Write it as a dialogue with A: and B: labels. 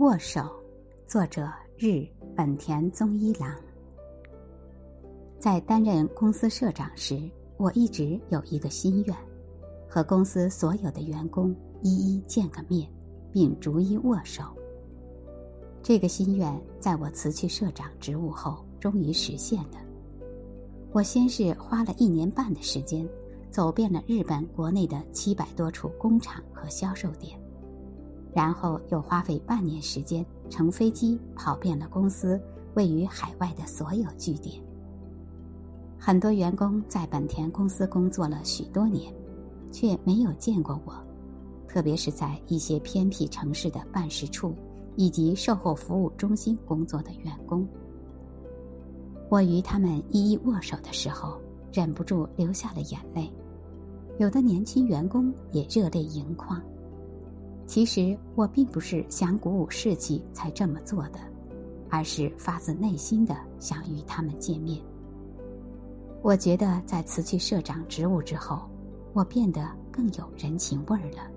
A: 握手，作者日本田宗一郎。在担任公司社长时，我一直有一个心愿，和公司所有的员工一一见个面，并逐一握手。这个心愿在我辞去社长职务后终于实现了。我先是花了一年半的时间，走遍了日本国内的七百多处工厂和销售点。然后又花费半年时间乘飞机跑遍了公司位于海外的所有据点。很多员工在本田公司工作了许多年，却没有见过我，特别是在一些偏僻城市的办事处以及售后服务中心工作的员工。我与他们一一握手的时候，忍不住流下了眼泪，有的年轻员工也热泪盈眶。其实我并不是想鼓舞士气才这么做的，而是发自内心的想与他们见面。我觉得在辞去社长职务之后，我变得更有人情味儿了。